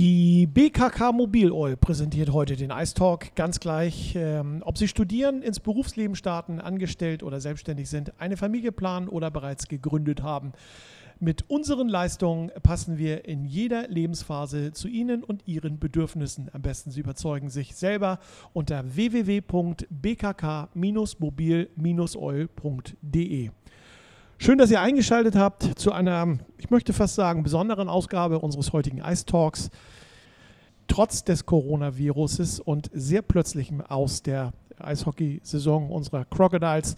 Die BKK Mobil Oil präsentiert heute den Ice Talk. Ganz gleich, ähm, ob Sie studieren, ins Berufsleben starten, angestellt oder selbstständig sind, eine Familie planen oder bereits gegründet haben. Mit unseren Leistungen passen wir in jeder Lebensphase zu Ihnen und Ihren Bedürfnissen. Am besten Sie überzeugen sich selber unter www.bkk-mobil-oil.de. Schön, dass ihr eingeschaltet habt zu einer, ich möchte fast sagen, besonderen Ausgabe unseres heutigen Ice Talks. Trotz des Coronaviruses und sehr plötzlichem Aus der Eishockey-Saison unserer Crocodiles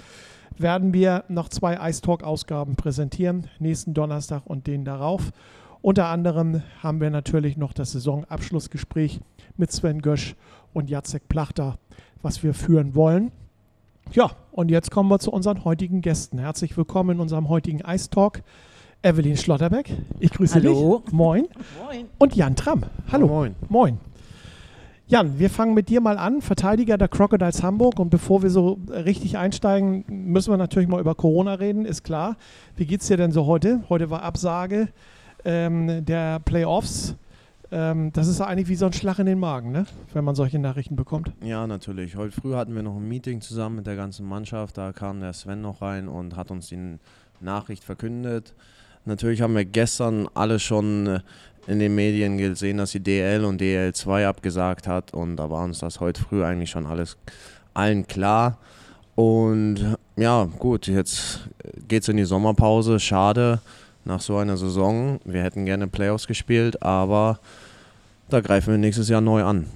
werden wir noch zwei Ice Talk-Ausgaben präsentieren, nächsten Donnerstag und den darauf. Unter anderem haben wir natürlich noch das Saisonabschlussgespräch mit Sven Gösch und Jacek Plachter, was wir führen wollen. Ja, und jetzt kommen wir zu unseren heutigen Gästen. Herzlich willkommen in unserem heutigen Ice Talk. Evelyn Schlotterbeck, ich grüße Hallo. dich. Moin. Moin. Und Jan Tramm. Hallo. Moin. Moin. Jan, wir fangen mit dir mal an, Verteidiger der Crocodiles Hamburg. Und bevor wir so richtig einsteigen, müssen wir natürlich mal über Corona reden, ist klar. Wie geht's dir denn so heute? Heute war Absage ähm, der Playoffs. Ähm, das ist eigentlich wie so ein Schlag in den Magen, ne? wenn man solche Nachrichten bekommt. Ja, natürlich. Heute früh hatten wir noch ein Meeting zusammen mit der ganzen Mannschaft. Da kam der Sven noch rein und hat uns die Nachricht verkündet. Natürlich haben wir gestern alle schon äh, in den Medien gesehen, dass die DL und DL2 abgesagt hat. Und da war uns das heute früh eigentlich schon alles allen klar. Und ja, gut, jetzt geht es in die Sommerpause. Schade nach so einer Saison. Wir hätten gerne Playoffs gespielt, aber da greifen wir nächstes Jahr neu an.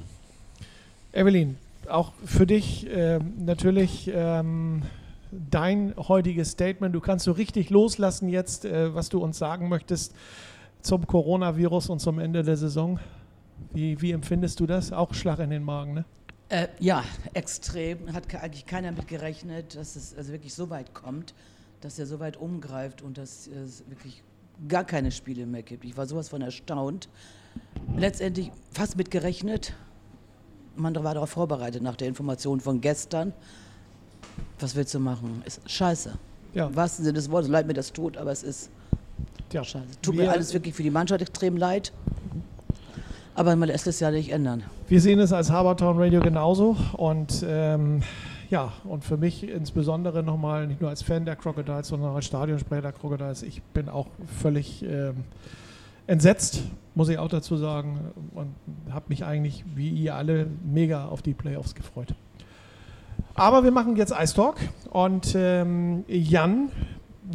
Evelyn, auch für dich ähm, natürlich ähm, dein heutiges Statement. Du kannst so richtig loslassen jetzt, äh, was du uns sagen möchtest zum Coronavirus und zum Ende der Saison. Wie, wie empfindest du das? Auch Schlag in den Magen, ne? Äh, ja, extrem. Hat eigentlich keiner mit gerechnet, dass es also wirklich so weit kommt, dass er so weit umgreift und dass es wirklich gar keine Spiele mehr gibt. Ich war sowas von erstaunt. Letztendlich fast mit gerechnet. Man war darauf vorbereitet nach der Information von gestern. Was willst du machen? Ist scheiße. Ja. Im wahrsten Sinne des Wortes, leid mir das tut, aber es ist Tja, scheiße. Tut wir, mir alles wirklich für die Mannschaft extrem leid. Aber man lässt es ja nicht ändern. Wir sehen es als Habertown Radio genauso und ähm, ja, und für mich insbesondere nochmal, nicht nur als Fan der Crocodiles, sondern auch als Stadionsprecher der Crocodiles, ich bin auch völlig ähm, entsetzt, muss ich auch dazu sagen, und habe mich eigentlich, wie ihr alle, mega auf die Playoffs gefreut. Aber wir machen jetzt Ice Talk und ähm, Jan,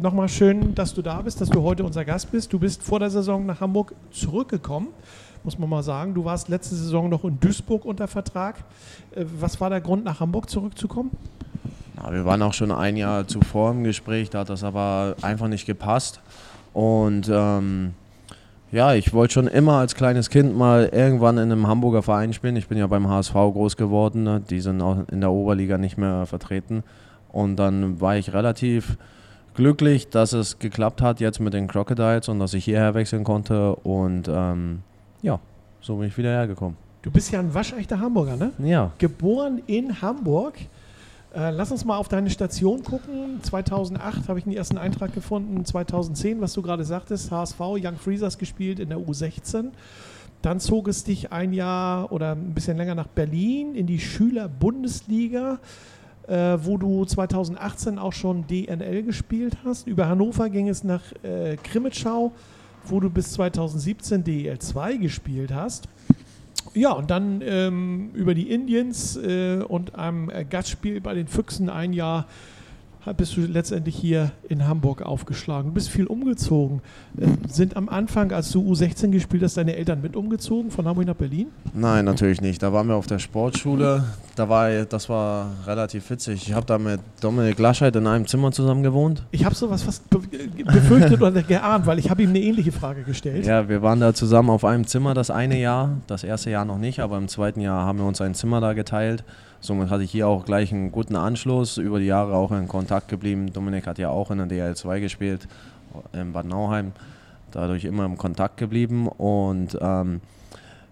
nochmal schön, dass du da bist, dass du heute unser Gast bist. Du bist vor der Saison nach Hamburg zurückgekommen, muss man mal sagen. Du warst letzte Saison noch in Duisburg unter Vertrag. Äh, Was war der Grund, nach Hamburg zurückzukommen? Ja, wir waren auch schon ein Jahr zuvor im Gespräch, da hat das aber einfach nicht gepasst. Und ähm, ja, ich wollte schon immer als kleines Kind mal irgendwann in einem Hamburger Verein spielen. Ich bin ja beim HSV groß geworden, ne? die sind auch in der Oberliga nicht mehr vertreten. Und dann war ich relativ glücklich, dass es geklappt hat jetzt mit den Crocodiles und dass ich hierher wechseln konnte. Und ähm, ja, so bin ich wieder hergekommen. Du bist ja ein waschechter Hamburger, ne? Ja, Geboren in Hamburg. Äh, lass uns mal auf deine Station gucken. 2008 habe ich den ersten Eintrag gefunden. 2010, was du gerade sagtest, HSV, Young Freezers gespielt in der U16. Dann zog es dich ein Jahr oder ein bisschen länger nach Berlin in die Schüler-Bundesliga, äh, wo du 2018 auch schon DNL gespielt hast. Über Hannover ging es nach äh, Krimitschau, wo du bis 2017 DEL 2 gespielt hast. Ja, und dann ähm, über die Indians äh, und einem äh, Gastspiel bei den Füchsen ein Jahr bist du letztendlich hier in Hamburg aufgeschlagen. Du bist viel umgezogen. Äh, sind am Anfang, als du U16 gespielt hast, deine Eltern mit umgezogen von Hamburg nach Berlin? Nein, natürlich nicht. Da waren wir auf der Sportschule. Da war, das war relativ witzig. Ich habe da mit Dominik Laschet in einem Zimmer zusammen gewohnt. Ich habe sowas fast be befürchtet oder geahnt, weil ich habe ihm eine ähnliche Frage gestellt. Ja, wir waren da zusammen auf einem Zimmer das eine Jahr. Das erste Jahr noch nicht, aber im zweiten Jahr haben wir uns ein Zimmer da geteilt. Somit hatte ich hier auch gleich einen guten Anschluss. Über die Jahre auch in Kontakt geblieben. Dominik hat ja auch in der DL2 gespielt, in Bad Nauheim. Dadurch immer im Kontakt geblieben. Und ähm,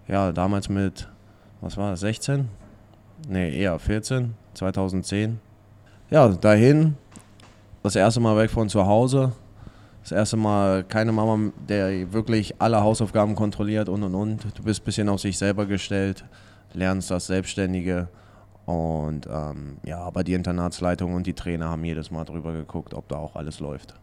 ja, damals mit, was war das, 16? Nee, eher 14, 2010. Ja, dahin, das erste Mal weg von zu Hause. Das erste Mal keine Mama, der wirklich alle Hausaufgaben kontrolliert und und und. Du bist ein bisschen auf sich selber gestellt, lernst das Selbstständige. Und ähm, ja, aber die Internatsleitung und die Trainer haben jedes Mal drüber geguckt, ob da auch alles läuft.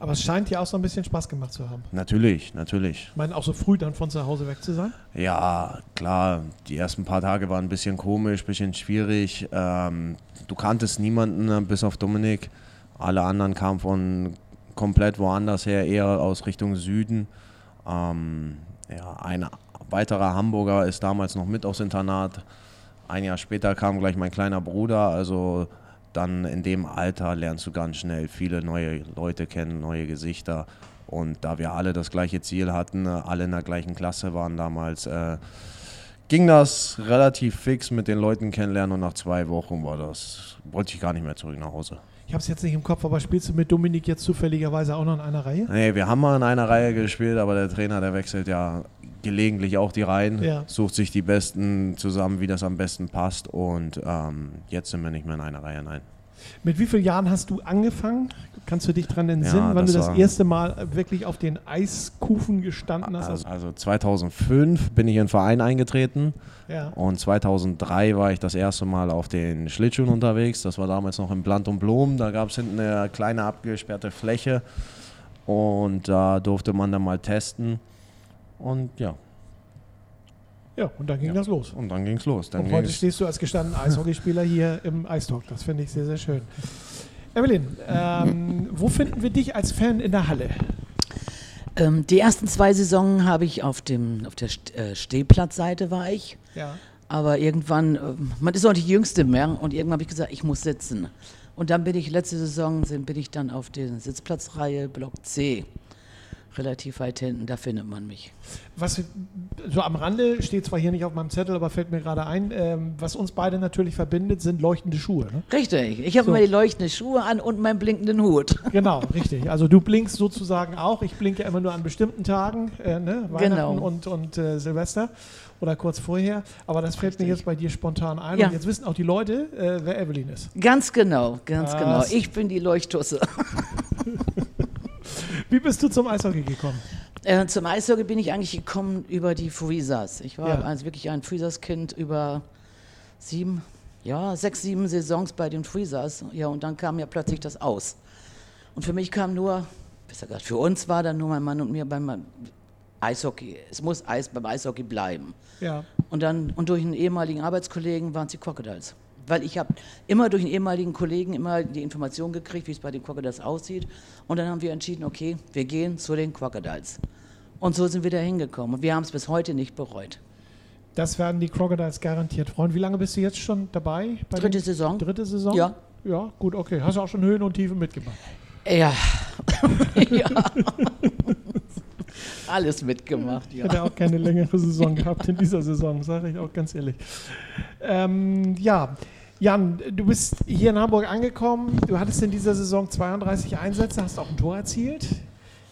Aber es scheint dir auch so ein bisschen Spaß gemacht zu haben. Natürlich, natürlich. Ich meine, auch so früh dann von zu Hause weg zu sein? Ja, klar. Die ersten paar Tage waren ein bisschen komisch, ein bisschen schwierig. Ähm, du kanntest niemanden, äh, bis auf Dominik. Alle anderen kamen von komplett woanders her, eher aus Richtung Süden. Ähm, ja, ein weiterer Hamburger ist damals noch mit aufs Internat. Ein Jahr später kam gleich mein kleiner Bruder. Also dann in dem Alter lernst du ganz schnell viele neue Leute kennen, neue Gesichter. Und da wir alle das gleiche Ziel hatten, alle in der gleichen Klasse waren damals, äh, ging das relativ fix mit den Leuten kennenlernen und nach zwei Wochen war das, wollte ich gar nicht mehr zurück nach Hause. Ich habe es jetzt nicht im Kopf, aber spielst du mit Dominik jetzt zufälligerweise auch noch in einer Reihe? Nee, wir haben mal in einer Reihe gespielt, aber der Trainer, der wechselt ja gelegentlich auch die Reihen, Ja. sucht sich die Besten zusammen, wie das am besten passt. Und ähm, jetzt sind wir nicht mehr in einer Reihe, nein. Mit wie vielen Jahren hast du angefangen? Kannst du dich daran entsinnen, Ja, wann du das das war- erste Mal wirklich auf den Eiskufen gestanden hast? Also, also 2005 bin ich in den Verein eingetreten ja. und 2003 war ich das erste Mal auf den Schlittschuhen unterwegs. Das war damals noch im Plant und Blumen. Da gab es hinten eine kleine abgesperrte Fläche und da durfte man dann mal testen. Und ja, ja, und dann ging Ja. das los. und dann ging es los. Dann Und heute ging's- stehst du als gestandener Eishockeyspieler hier im Eistalk. Das finde ich sehr, sehr schön. Evelyn, ähm, wo finden wir dich als Fan in der Halle? Ähm, die ersten zwei Saisonen habe ich auf, dem, auf der St äh, Stehplatzseite war ich. Ja. Aber irgendwann, äh, man ist auch nicht die Jüngste mehr und irgendwann habe ich gesagt, ich muss sitzen. Und dann bin ich, letzte Saison bin ich dann auf der Sitzplatzreihe Block C. Relativ weit hinten, da findet man mich. Was so am Rande steht zwar hier nicht auf meinem Zettel, aber fällt mir gerade ein, ähm, was uns beide natürlich verbindet, sind leuchtende Schuhe. Ne? Richtig, ich habe So. immer die leuchtenden Schuhe an und meinen blinkenden Hut. Genau, richtig. Also du blinkst sozusagen auch. Ich blinke immer nur an bestimmten Tagen, äh, ne? Weihnachten Genau. und, und äh, Silvester oder kurz vorher. Aber das fällt mir Richtig. jetzt bei dir spontan ein. Ja. Und jetzt wissen auch die Leute, äh, wer Evelyn ist. Ganz genau, ganz Was? genau. Ich bin die Leuchttusse. Wie bist du zum Eishockey gekommen? Äh, zum Eishockey bin ich eigentlich gekommen über die Freezers. Ich war Ja. also wirklich ein Freezers-Kind über sieben, ja, sechs, sieben Saisons bei den Freezers. Ja, und dann kam ja plötzlich das aus. Und für mich kam nur, besser gesagt, für uns war dann nur mein Mann und mir beim Eishockey. Es muss Eis beim Eishockey bleiben. Ja. Und dann und durch einen ehemaligen Arbeitskollegen waren es die Crocodiles. Weil ich habe immer durch einen ehemaligen Kollegen immer die Information gekriegt, wie es bei den Crocodiles aussieht. Und dann haben wir entschieden, okay, wir gehen zu den Crocodiles. Und so sind wir da hingekommen. Und wir haben es bis heute nicht bereut. Das werden die Crocodiles garantiert freuen. Wie lange bist du jetzt schon dabei? Bei Dritte Saison. Dritte Saison? Ja. Ja, gut, okay. Hast du auch schon Höhen und Tiefen mitgemacht? Ja. ja. Alles mitgemacht, Ich ja. hätte auch keine längere Saison gehabt in dieser Saison, sage ich auch ganz ehrlich. Ähm, ja, Jan, du bist hier in Hamburg angekommen. Du hattest in dieser Saison 32 Einsätze, hast auch ein Tor erzielt.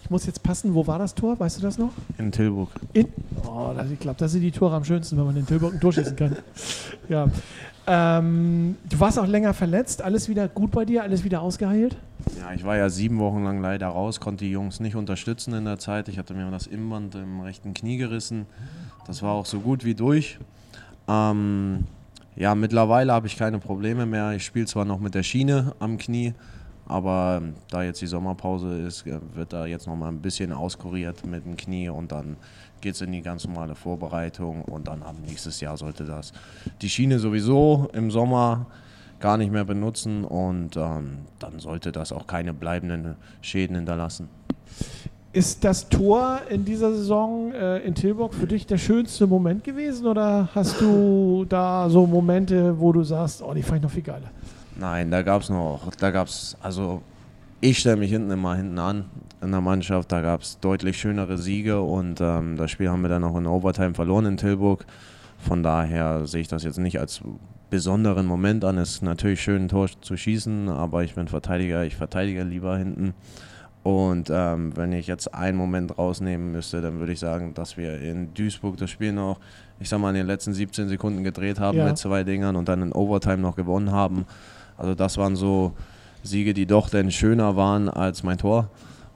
Ich muss jetzt passen, wo war das Tor? Weißt du das noch? in Tilburg. In, oh, das, ich glaube, das sind die Tore am schönsten, wenn man in Tilburg ein Tor schießen kann. Ja. Ähm, du warst auch länger verletzt. Alles wieder gut bei dir? Alles wieder ausgeheilt? Ja, ich war ja sieben Wochen lang leider raus, konnte die Jungs nicht unterstützen in der Zeit. Ich hatte mir das Innenband im rechten Knie gerissen. Das war auch so gut wie durch. Ähm, ja, mittlerweile habe ich keine Probleme mehr. Ich spiele zwar noch mit der Schiene am Knie, aber ähm, da jetzt die Sommerpause ist, äh, wird da jetzt noch mal ein bisschen auskuriert mit dem Knie und dann geht es in die ganz normale Vorbereitung und dann ab nächstes Jahr sollte das die Schiene sowieso im Sommer gar nicht mehr benutzen und ähm, dann sollte das auch keine bleibenden Schäden hinterlassen. Ist das Tor in dieser Saison äh, in Tilburg für dich der schönste Moment gewesen oder hast du da so Momente, wo du sagst, oh, die fand ich noch viel geiler? Nein, da gab es noch, da gab es, also ich stelle mich hinten immer hinten an in der Mannschaft, da gab es deutlich schönere Siege und ähm, das Spiel haben wir dann auch in Overtime verloren in Tilburg. Von daher sehe ich das jetzt nicht als besonderen Moment an. Es ist natürlich schön, ein Tor zu schießen, aber ich bin Verteidiger, ich verteidige lieber hinten. Und ähm, wenn ich jetzt einen Moment rausnehmen müsste, dann würde ich sagen, dass wir in Duisburg das Spiel noch, ich sag mal, in den letzten 17 Sekunden gedreht haben Ja. mit zwei Dingern und dann in Overtime noch gewonnen haben. Also das waren so Siege, die doch dann schöner waren als mein Tor.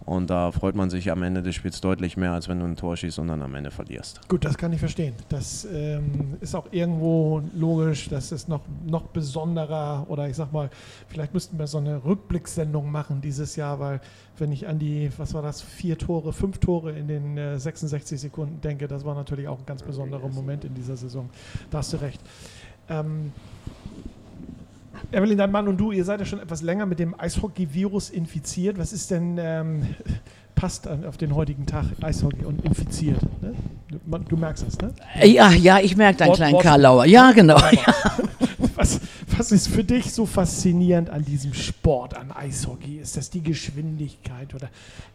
Und da freut man sich am Ende des Spiels deutlich mehr, als wenn du ein Tor schießt und dann am Ende verlierst. Gut, das kann ich verstehen. Das ähm, ist auch irgendwo logisch. Das ist noch, noch besonderer. Oder ich sag mal, vielleicht müssten wir so eine Rückblickssendung machen dieses Jahr, weil wenn ich an die, was war das, vier Tore, fünf Tore in den äh, 66 Sekunden denke, das war natürlich auch ein ganz besonderer Moment in dieser Saison. Da hast du recht. Ähm, Evelyn, dein Mann und du, ihr seid ja schon etwas länger mit dem Eishockey-Virus infiziert. Was ist denn, ähm, passt auf den heutigen Tag Eishockey und infiziert? Ne? Du, du, merkst das, ne? Ja, ja, ich merke deinen kleinen Karlauer. Ja, genau. Ja. Was, was ist für dich so faszinierend an diesem Sport, an Eishockey? Ist das die Geschwindigkeit oder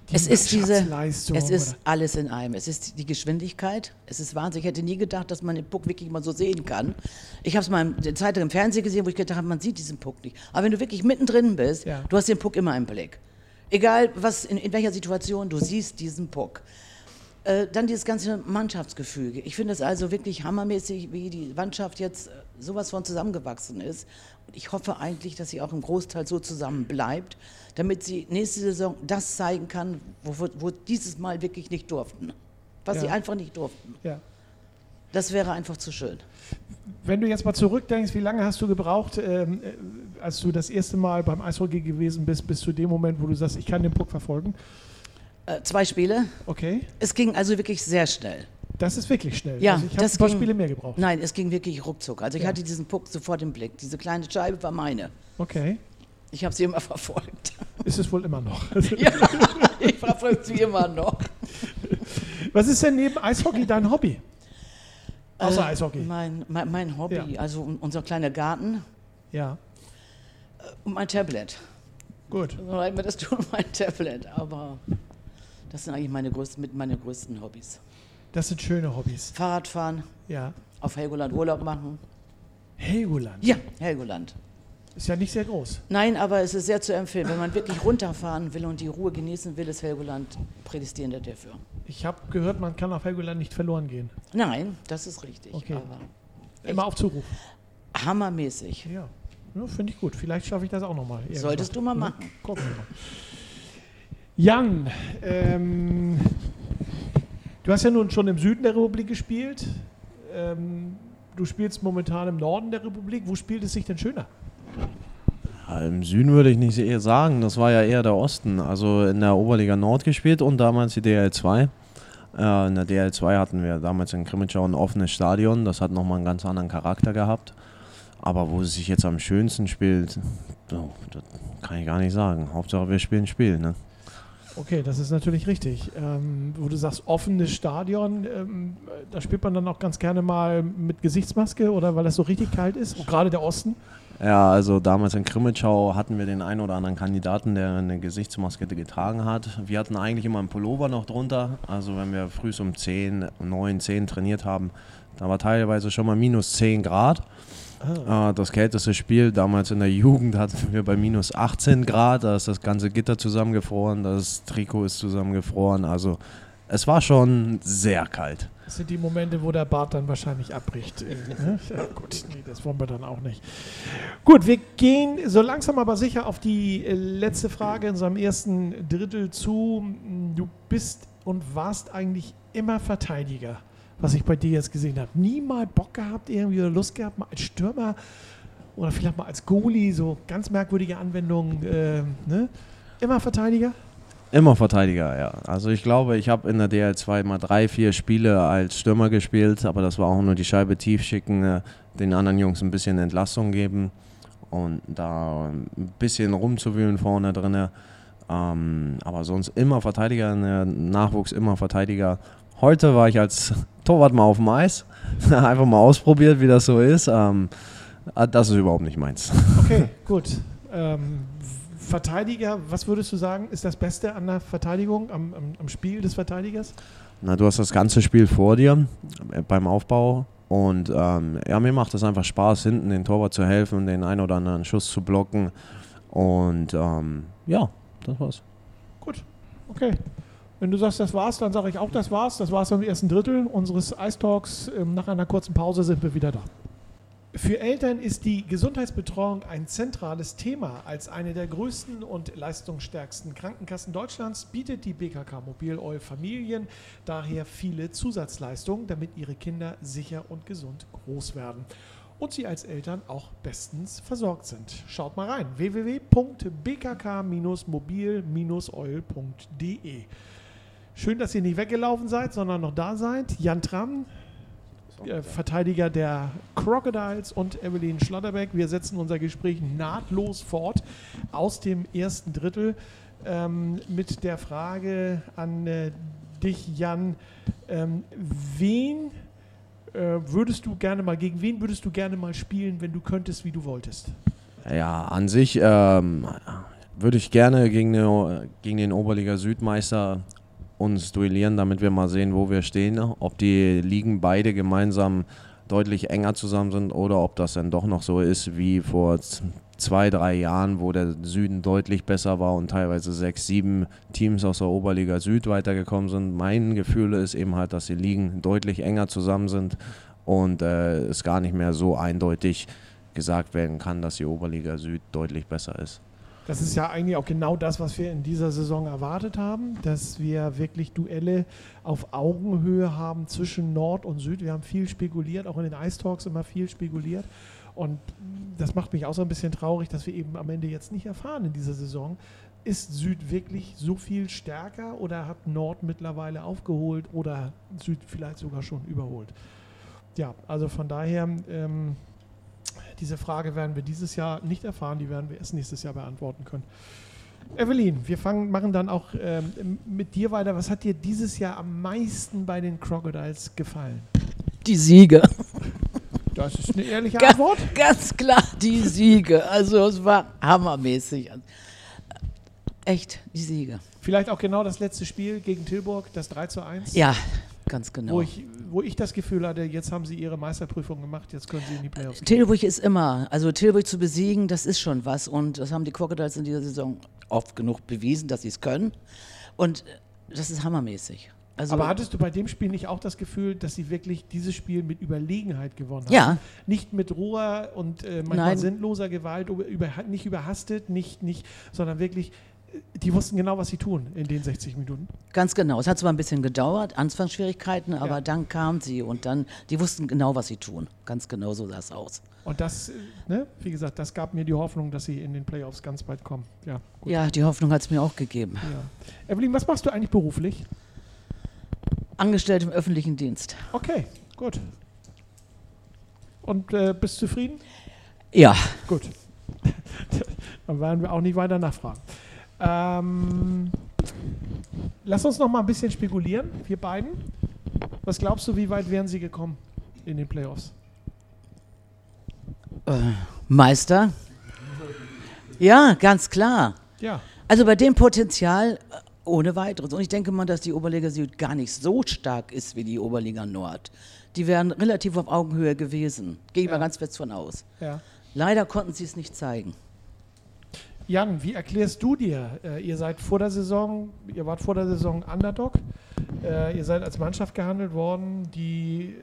die es ist diese, Es ist oder? alles in einem. Es ist die Geschwindigkeit. Es ist Wahnsinn. Ich hätte nie gedacht, dass man den Puck wirklich mal so sehen kann. Ich habe es mal in der Zeit im Fernsehen gesehen, wo ich gedacht habe, man sieht diesen Puck nicht. Aber wenn du wirklich mittendrin bist, ja. du hast den Puck immer im Blick. Egal, was, in, in welcher Situation, du siehst diesen Puck. Äh, dann dieses ganze Mannschaftsgefüge. Ich finde es also wirklich hammermäßig, wie die Mannschaft jetzt äh, sowas von zusammengewachsen ist. Und ich hoffe eigentlich, dass sie auch im Großteil so zusammen bleibt, damit sie nächste Saison das zeigen kann, wo, wo dieses Mal wirklich nicht durften. Was ja. sie einfach nicht durften. Ja. Das wäre einfach zu schön. Wenn du jetzt mal zurückdenkst, wie lange hast du gebraucht, ähm, äh, als du das erste Mal beim Eishockey gewesen bist, bis zu dem Moment, wo du sagst, ich kann den Puck verfolgen? Äh, zwei Spiele. Okay. Es ging also wirklich sehr schnell. Das ist wirklich schnell. Ja, also ich habe ein paar ging, Spiele mehr gebraucht. Nein, es ging wirklich ruckzuck. Also ich ja. hatte diesen Puck sofort im Blick. Diese kleine Scheibe war meine. Okay. Ich habe sie immer verfolgt. Ist es wohl immer noch? ja, ich verfolge sie immer noch. Was ist denn neben Eishockey dein Hobby? Außer äh, Eishockey. Mein, mein, mein Hobby, ja. also unser kleiner Garten. Ja. Äh, und mein Tablet. Gut. Das tun mein Tablet, aber das sind eigentlich meine größten, mit meine größten Hobbys. Das sind schöne Hobbys. Fahrradfahren. Ja. Auf Helgoland Urlaub machen. Helgoland? Ja, Helgoland. Ist ja nicht sehr groß. Nein, aber es ist sehr zu empfehlen. Wenn man wirklich runterfahren will und die Ruhe genießen will, ist Helgoland prädestiniert dafür. Ich habe gehört, man kann auf Helgoland nicht verloren gehen. Nein, das ist richtig. Okay. Immer auf Zuruf. Hammermäßig. Ja, ja finde ich gut. Vielleicht schaffe ich das auch nochmal. Solltest du mal machen. Ja, gucken wir mal. Jan, ähm, du hast ja nun schon im Süden der Republik gespielt. Ähm, du spielst momentan im Norden der Republik. Wo spielt es sich denn schöner? Im Süden würde ich nicht eher sagen. Das war ja eher der Osten. Also in der Oberliga Nord gespielt und damals die DL2. Äh, in der DL2 hatten wir damals in Krimitschau ein offenes Stadion. Das hat nochmal einen ganz anderen Charakter gehabt. Aber wo es sich jetzt am schönsten spielt, das kann ich gar nicht sagen. Hauptsache wir spielen Spiel. Ne? Okay, das ist natürlich richtig. Ähm, wo du sagst, offenes Stadion, ähm, da spielt man dann auch ganz gerne mal mit Gesichtsmaske oder weil das so richtig kalt ist, gerade der Osten? Ja, also damals in Krimitschau hatten wir den einen oder anderen Kandidaten, der eine Gesichtsmaske getragen hat. Wir hatten eigentlich immer einen Pullover noch drunter. Also wenn wir früh um 10, 9, 10 trainiert haben, da war teilweise schon mal minus 10 Grad. Ah. Das kälteste Spiel damals in der Jugend hatten wir bei minus 18 Grad. Da ist das ganze Gitter zusammengefroren, das Trikot ist zusammengefroren. Also es war schon sehr kalt. Das sind die Momente, wo der Bart dann wahrscheinlich abbricht. Ja, gut, nee, das wollen wir dann auch nicht. Gut, wir gehen so langsam aber sicher auf die äh, letzte Frage in unserem ersten Drittel zu. Du bist und warst eigentlich immer Verteidiger was ich bei dir jetzt gesehen habe. Nie mal Bock gehabt, irgendwie oder Lust gehabt, mal als Stürmer oder vielleicht mal als Goalie, so ganz merkwürdige Anwendungen. Äh, ne? Immer Verteidiger? Immer Verteidiger, ja. Also ich glaube, ich habe in der DL2 mal drei, vier Spiele als Stürmer gespielt, aber das war auch nur die Scheibe tief schicken, äh, den anderen Jungs ein bisschen Entlastung geben und da ein bisschen rumzuwühlen vorne drin. Ähm, aber sonst immer Verteidiger, Nachwuchs immer Verteidiger. Heute war ich als Torwart mal auf dem Eis. Einfach mal ausprobiert, wie das so ist. Ähm, ah, das ist überhaupt nicht meins. Okay, gut. Ähm, Verteidiger, was würdest du sagen, ist das Beste an der Verteidigung, am, am, am, Spiel des Verteidigers? Na, du hast das ganze Spiel vor dir äh, beim Aufbau. Und ähm, ja, mir macht es einfach Spaß, hinten den Torwart zu helfen, den einen oder anderen Schuss zu blocken. Und ähm, ja, das war's. Gut, okay. Wenn du sagst, das war's, dann sage ich auch, das war's. Das war's im ersten Drittel unseres Ice Talks. Ähm, nach einer kurzen Pause sind wir wieder da. Für Eltern ist die Gesundheitsbetreuung ein zentrales Thema. Als eine der größten und leistungsstärksten Krankenkassen Deutschlands bietet die BKK Mobil Oil Familien daher viele Zusatzleistungen, damit ihre Kinder sicher und gesund groß werden und sie als Eltern auch bestens versorgt sind. Schaut mal rein www.bkk-mobil-oil.de. Schön, dass ihr nicht weggelaufen seid, sondern noch da seid. Jan Tram, äh, Verteidiger der Crocodiles und Evelyn Schlotterbeck. Wir setzen unser Gespräch nahtlos fort aus dem ersten Drittel ähm, mit der Frage an äh, dich, Jan. Ähm, wen äh, würdest du gerne mal, gegen wen würdest du gerne mal spielen, wenn du könntest, wie du wolltest? Ja, an sich ähm, würde ich gerne gegen, eine, gegen den Oberliga Südmeister uns duellieren, damit wir mal sehen, wo wir stehen. Ob die Ligen beide gemeinsam deutlich enger zusammen sind oder ob das dann doch noch so ist wie vor zwei, drei Jahren, wo der Süden deutlich besser war und teilweise sechs, sieben Teams aus der Oberliga Süd weitergekommen sind. Mein Gefühl ist eben halt, dass die Ligen deutlich enger zusammen sind und äh, es gar nicht mehr so eindeutig gesagt werden kann, dass die Oberliga Süd deutlich besser ist. Das ist ja eigentlich auch genau das, was wir in dieser Saison erwartet haben, dass wir wirklich Duelle auf Augenhöhe haben zwischen Nord und Süd. Wir haben viel spekuliert, auch in den Ice Talks immer viel spekuliert. Und das macht mich auch so ein bisschen traurig, dass wir eben am Ende jetzt nicht erfahren in dieser Saison, ist Süd wirklich so viel stärker oder hat Nord mittlerweile aufgeholt oder Süd vielleicht sogar schon überholt? Ja, also von daher ähm, diese Frage werden wir dieses Jahr nicht erfahren, die werden wir erst nächstes Jahr beantworten können. Evelyn, wir fangen, machen dann auch ähm, mit dir weiter. Was hat dir dieses Jahr am meisten bei den Crocodiles gefallen? Die Siege. Das ist eine ehrliche ganz, Antwort. Ganz klar, die Siege. Also es war hammermäßig. Echt, die Siege. Vielleicht auch genau das letzte Spiel gegen Tilburg, das 3 zu 1. Ja, ganz genau. Wo ich, wo ich das Gefühl hatte, jetzt haben sie ihre Meisterprüfung gemacht, jetzt können sie in die Playoffs gehen. Tilburg ist immer, also Tilburg zu besiegen, das ist schon was. Und das haben die Crocodiles in dieser Saison oft genug bewiesen, dass sie es können. Und das ist hammermäßig. Also Aber hattest du bei dem Spiel nicht auch das Gefühl, dass sie wirklich dieses Spiel mit Überlegenheit gewonnen haben? Ja. Nicht mit roher und äh, manchmal Nein. sinnloser Gewalt, über, nicht überhastet, nicht, nicht, sondern wirklich die wussten genau, was sie tun in den 60 Minuten. Ganz genau. Es hat zwar ein bisschen gedauert, Anfangsschwierigkeiten, aber ja. dann kamen sie und dann, die wussten genau, was sie tun. Ganz genau so sah es aus. Und das, ne, wie gesagt, das gab mir die Hoffnung, dass sie in den Playoffs ganz bald kommen. Ja, gut. ja die Hoffnung hat es mir auch gegeben. Ja. Evelyn, was machst du eigentlich beruflich? Angestellt im öffentlichen Dienst. Okay, gut. Und äh, bist zufrieden? Ja. Gut. Dann werden wir auch nicht weiter nachfragen. Ähm, lass uns noch mal ein bisschen spekulieren, wir beiden. Was glaubst du, wie weit wären sie gekommen in den Playoffs? Äh, Meister? Ja, ganz klar. Ja. Also bei dem Potenzial äh, ohne weiteres. Und ich denke mal, dass die Oberliga Süd gar nicht so stark ist wie die Oberliga Nord. Die wären relativ auf Augenhöhe gewesen. Gehe ich ja. mal ganz fest von aus. Ja. Leider konnten sie es nicht zeigen. Jan, wie erklärst du dir? Äh, ihr seid vor der Saison, ihr wart vor der Saison Underdog. Äh, ihr seid als Mannschaft gehandelt worden, die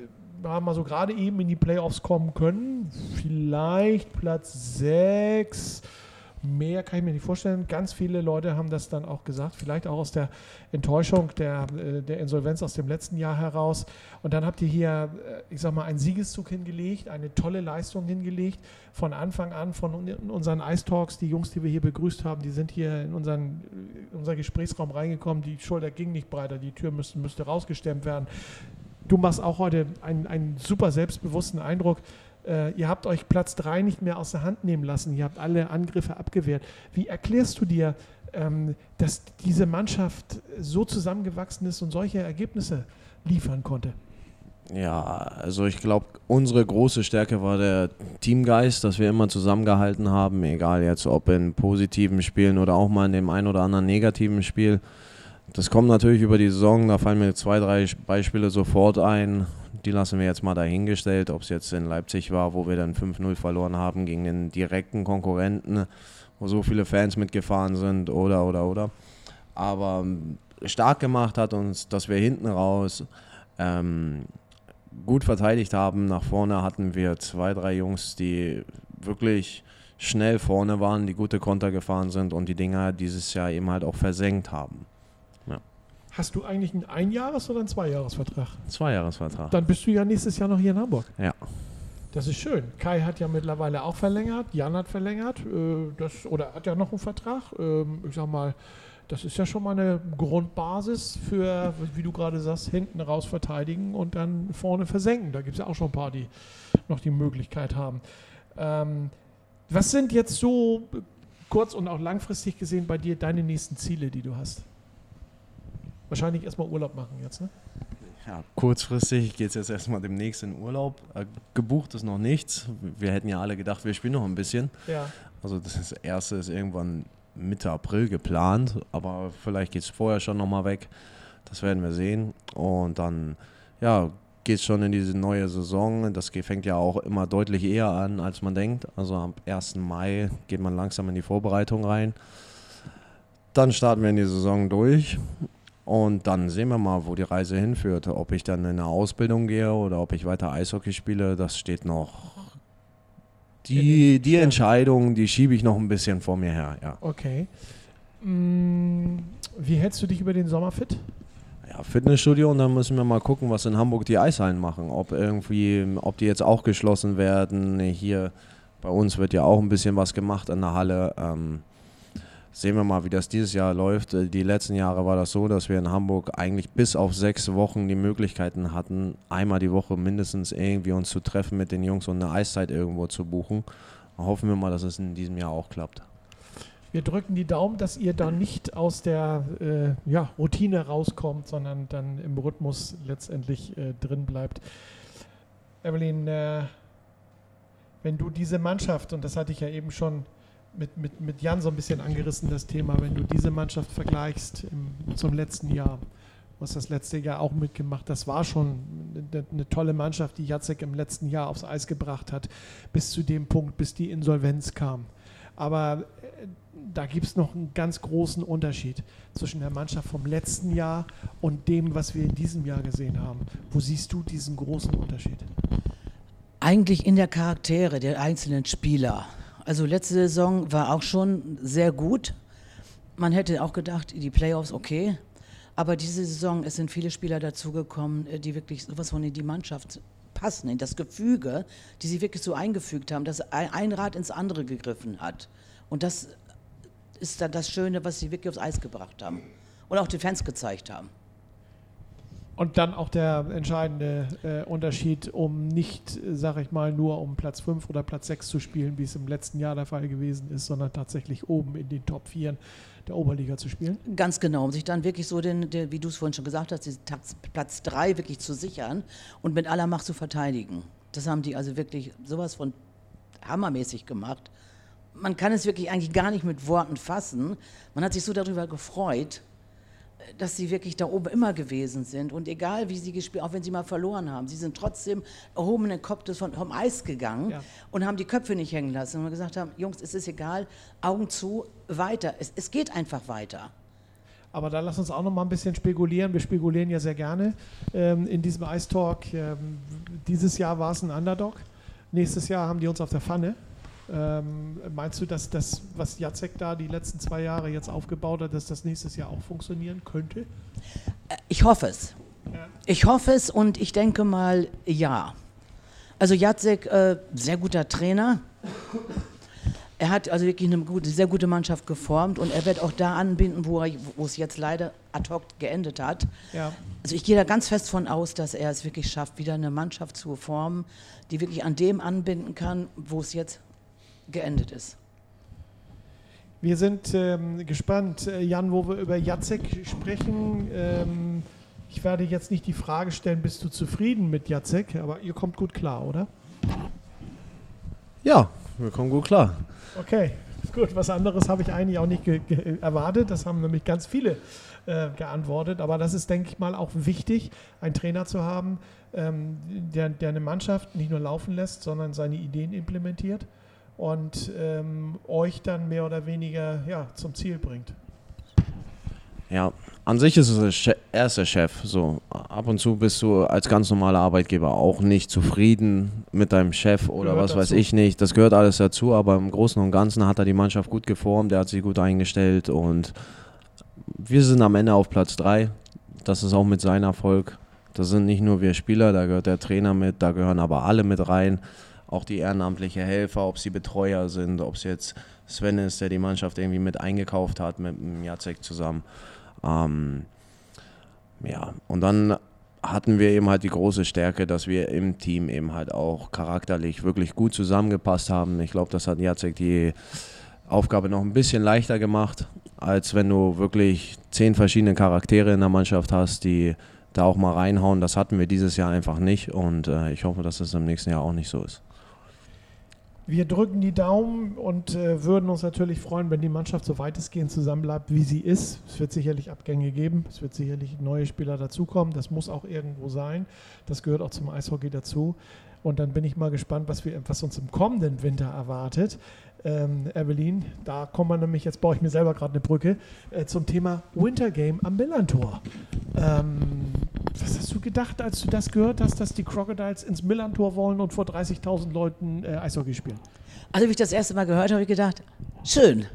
haben mal so gerade eben in die Playoffs kommen können. Vielleicht Platz 6 mehr kann ich mir nicht vorstellen. Ganz viele Leute haben das dann auch gesagt, vielleicht auch aus der Enttäuschung der, äh, der Insolvenz aus dem letzten Jahr heraus. Und dann habt ihr hier, äh, ich sag mal, einen Siegeszug hingelegt, eine tolle Leistung hingelegt. Von Anfang an, von unseren Ice Talks, die Jungs, die wir hier begrüßt haben, die sind hier in unseren, in unseren Gesprächsraum reingekommen. Die Schulter ging nicht breiter, die Tür müsste, müsste rausgestemmt werden. Du machst auch heute einen, einen super selbstbewussten Eindruck. Äh, ihr habt euch Platz 3 nicht mehr aus der Hand nehmen lassen. Ihr habt alle Angriffe abgewehrt. Wie erklärst du dir, ähm, dass diese Mannschaft so zusammengewachsen ist und solche Ergebnisse liefern konnte? Ja, also ich glaube, unsere große Stärke war der Teamgeist, dass wir immer zusammengehalten haben, egal jetzt ob in positiven Spielen oder auch mal in dem ein oder anderen negativen Spiel. Das kommt natürlich über die Saison, da fallen mir zwei, drei Beispiele sofort ein die lassen wir jetzt mal dahingestellt, ob es jetzt in Leipzig war, wo wir dann 5-0 verloren haben gegen den direkten Konkurrenten, wo so viele Fans mitgefahren sind oder, oder, oder. Aber ähm, stark gemacht hat uns, dass wir hinten raus ähm, gut verteidigt haben. Nach vorne hatten wir zwei, drei Jungs, die wirklich schnell vorne waren, die gute Konter gefahren sind und die Dinger dieses Jahr eben halt auch versenkt haben. Hast du eigentlich einen Einjahres- oder einen Zweijahresvertrag? Zweijahresvertrag. Dann bist du ja nächstes Jahr noch hier in Hamburg. Ja. Das ist schön. Kai hat ja mittlerweile auch verlängert, Jan hat verlängert, äh, das, oder hat ja noch einen Vertrag. Ähm, ich sag mal, das ist ja schon mal eine Grundbasis für, wie du gerade sagst, hinten raus verteidigen und dann vorne versenken. Da gibt es ja auch schon ein paar, die noch die Möglichkeit haben. Ähm, was sind jetzt so kurz- und auch langfristig gesehen bei dir deine nächsten Ziele, die du hast? Wahrscheinlich erstmal Urlaub machen jetzt, ne? Ja, kurzfristig geht es jetzt erstmal demnächst in Urlaub. Äh, gebucht ist noch nichts. Wir hätten ja alle gedacht, wir spielen noch ein bisschen. Ja. Also das erste ist irgendwann Mitte April geplant, aber vielleicht geht es vorher schon nochmal weg. Das werden wir sehen. Und dann ja, geht es schon in diese neue Saison. Das fängt ja auch immer deutlich eher an, als man denkt. Also am 1. Mai geht man langsam in die Vorbereitung rein. Dann starten wir in die Saison durch und dann sehen wir mal, wo die Reise hinführt. Ob ich dann in eine Ausbildung gehe oder ob ich weiter Eishockey spiele, das steht noch. Die, die Entscheidung, die schiebe ich noch ein bisschen vor mir her, ja. Okay. Mm, Wie hältst du dich über den Sommer fit? Ja, Fitnessstudio und dann müssen wir mal gucken, was in Hamburg die Eishallen machen. Ob irgendwie, ob die jetzt auch geschlossen werden. Hier bei uns wird ja auch ein bisschen was gemacht in der Halle. Ähm, sehen wir mal, wie das dieses Jahr läuft. Äh, Die letzten Jahre war das so, dass wir in Hamburg eigentlich bis auf sechs Wochen die Möglichkeiten hatten, einmal die Woche mindestens irgendwie uns zu treffen mit den Jungs und eine Eiszeit irgendwo zu buchen. Hoffen wir mal, dass es in diesem Jahr auch klappt. Wir drücken die Daumen, dass ihr da nicht aus der äh, ja, Routine rauskommt, sondern dann im Rhythmus letztendlich äh, drin bleibt. Evelyn, äh, wenn du diese Mannschaft, und das hatte ich ja eben schon mit, mit, mit Jan so ein bisschen angerissen, das Thema, wenn du diese Mannschaft vergleichst im, zum letzten Jahr, du hast das letzte Jahr auch mitgemacht, das war schon eine, eine tolle Mannschaft, die Jacek im letzten Jahr aufs Eis gebracht hat, bis zu dem Punkt, bis die Insolvenz kam. Aber äh, da gibt es noch einen ganz großen Unterschied zwischen der Mannschaft vom letzten Jahr und dem, was wir in diesem Jahr gesehen haben. Wo siehst du diesen großen Unterschied? Eigentlich in der Charaktere der einzelnen Spieler. Also letzte Saison war auch schon sehr gut. Man hätte auch gedacht, die Playoffs okay. Aber diese Saison, es sind viele Spieler dazugekommen, äh, die wirklich sowas von in die Mannschaft passen, in das Gefüge, die sie wirklich so eingefügt haben, dass ein ein Rad ins andere gegriffen hat. Und das ist dann das Schöne, was sie wirklich aufs Eis gebracht haben. Und auch die Fans gezeigt haben. Und dann auch der entscheidende äh, Unterschied, um nicht, äh, sag ich mal, nur um Platz 5 oder Platz 6 zu spielen, wie es im letzten Jahr der Fall gewesen ist, sondern tatsächlich oben in den Top 4 der Oberliga zu spielen. Ganz genau, um sich dann wirklich so, den, den, wie du es vorhin schon gesagt hast, diesen Platz- Platz 3 wirklich zu sichern und mit aller Macht zu verteidigen. Das haben die also wirklich sowas von hammermäßig gemacht. Man kann es wirklich eigentlich gar nicht mit Worten fassen. Man hat sich so darüber gefreut, dass sie wirklich da oben immer gewesen sind. Und egal wie sie gespielt, auch wenn sie mal verloren haben, sie sind trotzdem erhobenen Kopfes vom Eis gegangen Ja. und haben die Köpfe nicht hängen lassen. Und gesagt haben, Jungs, es ist egal, Augen zu, weiter. Es, es geht einfach weiter. Aber da lass uns auch noch mal ein bisschen spekulieren. Wir spekulieren ja sehr gerne ähm, in diesem Ice Talk. Ähm, dieses Jahr war es ein Underdog. Nächstes Jahr haben die uns auf der Pfanne. Ähm, meinst du, dass das, was Jacek da die letzten zwei Jahre jetzt aufgebaut hat, dass das nächstes Jahr auch funktionieren könnte? Ich hoffe es. Ja. Ich hoffe es und ich denke mal, ja. Also Jacek, äh, sehr guter Trainer. Er hat also wirklich eine gute, sehr gute Mannschaft geformt und er wird auch da anbinden, wo, er, wo es jetzt leider ad hoc geendet hat. Ja. Also ich gehe da ganz fest von aus, dass er es wirklich schafft, wieder eine Mannschaft zu formen, die wirklich an dem anbinden kann, wo es jetzt geendet ist. Wir sind ähm, gespannt, äh, Jan, wo wir über Jacek sprechen. Ähm, ich werde jetzt nicht die Frage stellen, bist du zufrieden mit Jacek? Aber ihr kommt gut klar, oder? Ja, wir kommen gut klar. Okay, gut. Was anderes habe ich eigentlich auch nicht erwartet. Das haben nämlich ganz viele äh, geantwortet. Aber das ist, denke ich mal, auch wichtig, einen Trainer zu haben, ähm, der, der eine Mannschaft nicht nur laufen lässt, sondern seine Ideen implementiert und ähm, euch dann mehr oder weniger ja, zum Ziel bringt. Ja, an sich ist es er ist der Chef. So ab und zu bist du als ganz normaler Arbeitgeber auch nicht zufrieden mit deinem Chef oder gehört was dazu. weiß ich nicht. Das gehört alles dazu, aber im Großen und Ganzen hat er die Mannschaft gut geformt, er hat sich gut eingestellt und wir sind am Ende auf Platz 3. Das ist auch mit seinem Erfolg. Das sind nicht nur wir Spieler, da gehört der Trainer mit, da gehören aber alle mit rein. Auch die ehrenamtliche Helfer, ob sie Betreuer sind, ob es jetzt Sven ist, der die Mannschaft irgendwie mit eingekauft hat mit dem Jacek zusammen. Ähm, ja, und dann hatten wir eben halt die große Stärke, dass wir im Team eben halt auch charakterlich wirklich gut zusammengepasst haben. Ich glaube, das hat Jacek die Aufgabe noch ein bisschen leichter gemacht, als wenn du wirklich zehn verschiedene Charaktere in der Mannschaft hast, die da auch mal reinhauen. Das hatten wir dieses Jahr einfach nicht und äh, ich hoffe, dass es im nächsten Jahr auch nicht so ist. Wir drücken die Daumen und äh, würden uns natürlich freuen, wenn die Mannschaft so weitestgehend zusammenbleibt, wie sie ist. Es wird sicherlich Abgänge geben, es wird sicherlich neue Spieler dazukommen. Das muss auch irgendwo sein. Das gehört auch zum Eishockey dazu. Und dann bin ich mal gespannt, was, wir, was uns im kommenden Winter erwartet. Ähm, Evelyn, da kommen wir nämlich, jetzt baue ich mir selber gerade eine Brücke, äh, zum Thema Winter Game am Millantor. Ähm, was hast du gedacht, als du das gehört hast, dass die Crocodiles ins Millantor wollen und vor 30.000 Leuten äh, Eishockey spielen? Also, wie ich das erste Mal gehört habe, habe ich gedacht, schön.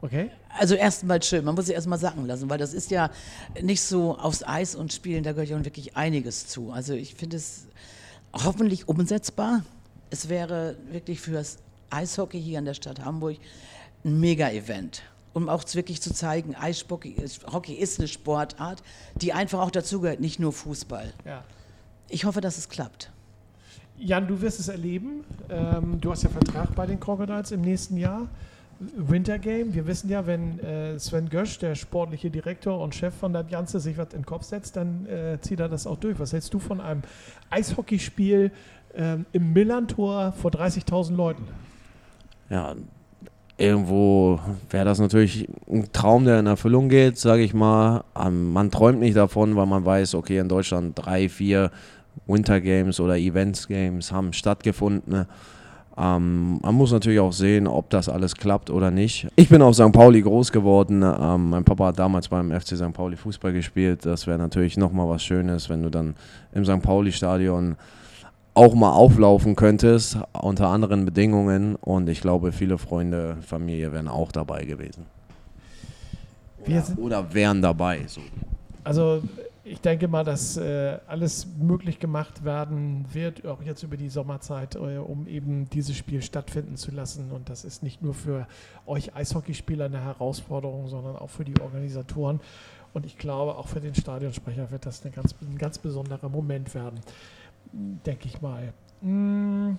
Okay. Also erstmal schön, man muss sich erstmal sacken lassen, weil das ist ja nicht so aufs Eis und spielen, da gehört ja wirklich einiges zu. Also ich finde es hoffentlich umsetzbar. Es wäre wirklich fürs Eishockey hier in der Stadt Hamburg ein Mega-Event. Um auch wirklich zu zeigen, Eishockey ist eine Sportart, die einfach auch dazugehört, nicht nur Fußball. Ja. Ich hoffe, dass es klappt. Jan, du wirst es erleben. Ähm, du hast ja Vertrag bei den Crocodiles im nächsten Jahr. Winter Game. Wir wissen ja, wenn äh, Sven Gösch, der sportliche Direktor und Chef von der Ganze, sich was in den Kopf setzt, dann äh, zieht er das auch durch. Was hältst du von einem Eishockeyspiel äh, im Millantor vor 30.000 Leuten? Ja, irgendwo wäre das natürlich ein Traum, der in Erfüllung geht, sage ich mal. Ähm, man träumt nicht davon, weil man weiß, okay, in Deutschland drei, vier Winter Games oder Events Games haben stattgefunden. Ähm, man muss natürlich auch sehen, ob das alles klappt oder nicht. Ich bin auf St. Pauli groß geworden. Ähm, mein Papa hat damals beim FC St. Pauli Fußball gespielt. Das wäre natürlich nochmal was Schönes, wenn du dann im St. Pauli-Stadion auch mal auflaufen könntest, unter anderen Bedingungen. Und ich glaube, viele Freunde, Familie wären auch dabei gewesen. Oder, oder wären dabei. So. Also ich denke mal, dass äh, alles möglich gemacht werden wird, auch jetzt über die Sommerzeit, äh, um eben dieses Spiel stattfinden zu lassen. Und das ist nicht nur für euch Eishockeyspieler eine Herausforderung, sondern auch für die Organisatoren. Und ich glaube, auch für den Stadionsprecher wird das ganz, ein ganz besonderer Moment werden, denke ich mal. Hm,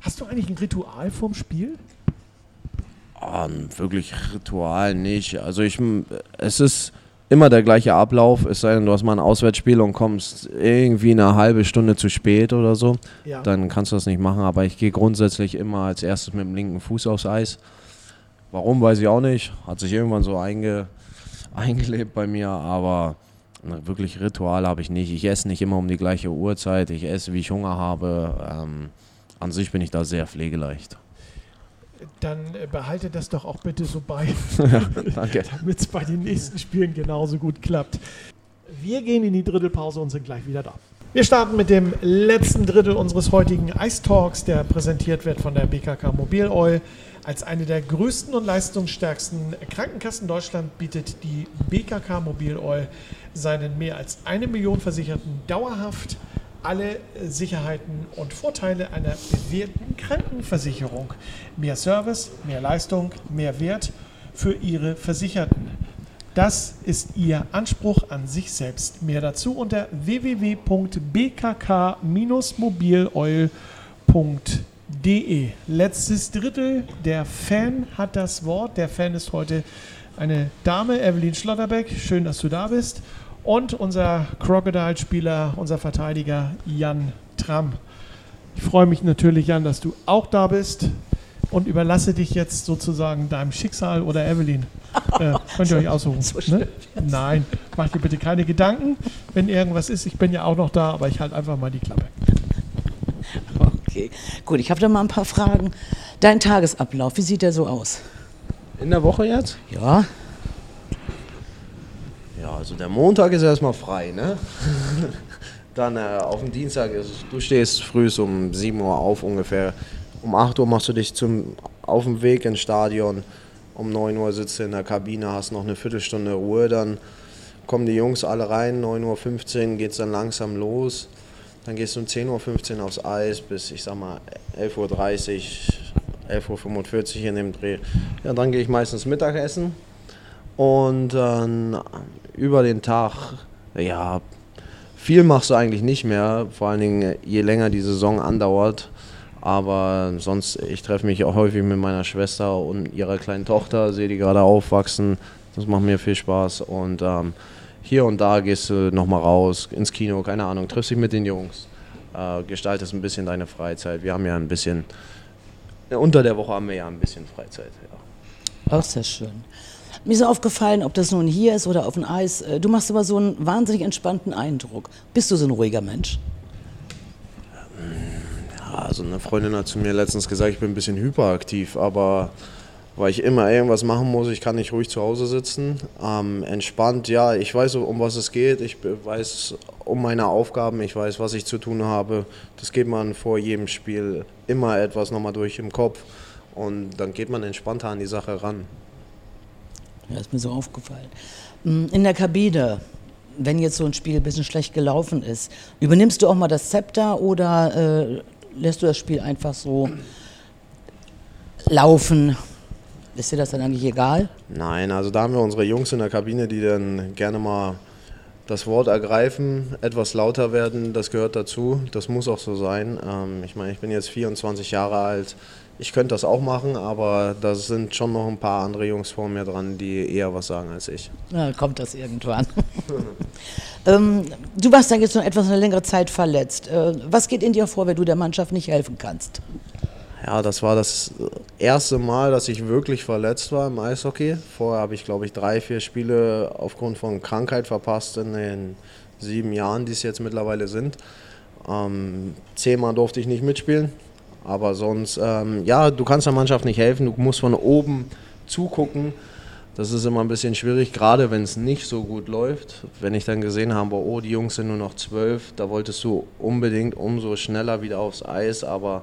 hast du eigentlich ein Ritual vorm Spiel? Oh, wirklich Ritual nicht. Also ich, es ist immer der gleiche Ablauf, es sei denn, du hast mal ein Auswärtsspiel und kommst irgendwie eine halbe Stunde zu spät oder so, ja. dann kannst du das nicht machen. Aber ich gehe grundsätzlich immer als erstes mit dem linken Fuß aufs Eis. Warum, weiß ich auch nicht. Hat sich irgendwann so einge, eingelebt bei mir, aber wirklich Ritual habe ich nicht. Ich esse nicht immer um die gleiche Uhrzeit. Ich esse, wie ich Hunger habe. Ähm, an sich bin ich da sehr pflegeleicht dann äh, behalte das doch auch bitte so bei, damit es bei den nächsten Spielen genauso gut klappt. Wir gehen in die Drittelpause und sind gleich wieder da. Wir starten mit dem letzten Drittel unseres heutigen Ice Talks, der präsentiert wird von der BKK Mobil Oil. Als eine der größten und leistungsstärksten Krankenkassen Deutschland bietet die BKK Mobil Oil seinen mehr als eine Million Versicherten dauerhaft alle Sicherheiten und Vorteile einer bewährten Krankenversicherung. Mehr Service, mehr Leistung, mehr Wert für Ihre Versicherten. Das ist Ihr Anspruch an sich selbst. Mehr dazu unter www.bkk-mobiloil.de. Letztes Drittel. Der Fan hat das Wort. Der Fan ist heute eine Dame, Evelyn Schlotterbeck. Schön, dass du da bist und unser Crocodile-Spieler, unser Verteidiger Jan Tramm. Ich freue mich natürlich, Jan, dass du auch da bist und überlasse dich jetzt sozusagen deinem Schicksal oder Evelyn. Äh, könnt ihr euch aussuchen. So ne? Nein, mach dir bitte keine Gedanken, wenn irgendwas ist. Ich bin ja auch noch da, aber ich halte einfach mal die Klappe. Okay, gut, ich habe da mal ein paar Fragen. Dein Tagesablauf, wie sieht der so aus? In der Woche jetzt? Ja. Also der Montag ist erstmal frei, ne? Dann äh, auf dem Dienstag ist du stehst früh um 7 Uhr auf ungefähr. Um 8 Uhr machst du dich zum, auf dem Weg ins Stadion. Um 9 Uhr sitzt du in der Kabine, hast noch eine Viertelstunde Ruhe. Dann kommen die Jungs alle rein. 9.15 Uhr geht es dann langsam los. Dann gehst du um 10.15 Uhr aufs Eis bis, ich sag mal, 11.30 Uhr, 11.45 Uhr in dem Dreh. Ja, dann gehe ich meistens Mittagessen. Und dann über den Tag, ja, viel machst du eigentlich nicht mehr, vor allen Dingen je länger die Saison andauert. Aber sonst, ich treffe mich auch häufig mit meiner Schwester und ihrer kleinen Tochter, sehe die gerade aufwachsen. Das macht mir viel Spaß. Und ähm, hier und da gehst du nochmal raus ins Kino, keine Ahnung, triffst dich mit den Jungs, äh, gestaltest ein bisschen deine Freizeit. Wir haben ja ein bisschen, unter der Woche haben wir ja ein bisschen Freizeit. Ja. Auch sehr schön. Mir ist aufgefallen, ob das nun hier ist oder auf dem Eis, äh, du machst aber so einen wahnsinnig entspannten Eindruck. Bist du so ein ruhiger Mensch? Ja, also eine Freundin hat zu mir letztens gesagt, ich bin ein bisschen hyperaktiv, aber weil ich immer irgendwas machen muss, ich kann nicht ruhig zu Hause sitzen. Ähm, entspannt, ja, ich weiß, um was es geht, ich weiß um meine Aufgaben, ich weiß, was ich zu tun habe. Das geht man vor jedem Spiel immer etwas nochmal durch im Kopf und dann geht man entspannter an die Sache ran. Ja, ist mir so aufgefallen. Mm, in der Kabine, wenn jetzt so ein Spiel ein bisschen schlecht gelaufen ist, übernimmst du auch mal das Zepter oder äh, lässt du das Spiel einfach so laufen? Ist dir das dann eigentlich egal? Nein, also da haben wir unsere Jungs in der Kabine, die dann gerne mal das Wort ergreifen, etwas lauter werden, das gehört dazu. Das muss auch so sein. Ähm, ich meine, ich bin jetzt 24 Jahre alt ich könnte das auch machen, aber da sind schon noch ein paar andere Jungs vor mir dran, die eher was sagen als ich. Na, kommt das irgendwann. ähm, du warst dann jetzt noch etwas eine längere Zeit verletzt. Äh, was geht in dir vor, wenn du der Mannschaft nicht helfen kannst? Ja, das war das erste Mal, dass ich wirklich verletzt war im Eishockey. Vorher habe ich, glaube ich, drei, vier Spiele aufgrund von Krankheit verpasst in den sieben Jahren, die es jetzt mittlerweile sind. Ähm, zehnmal durfte ich nicht mitspielen. Aber sonst, ähm, ja, du kannst der Mannschaft nicht helfen, du musst von oben zugucken. Das ist immer ein bisschen schwierig, gerade wenn es nicht so gut läuft. Wenn ich dann gesehen habe, oh, die Jungs sind nur noch zwölf, da wolltest du unbedingt umso schneller wieder aufs Eis. Aber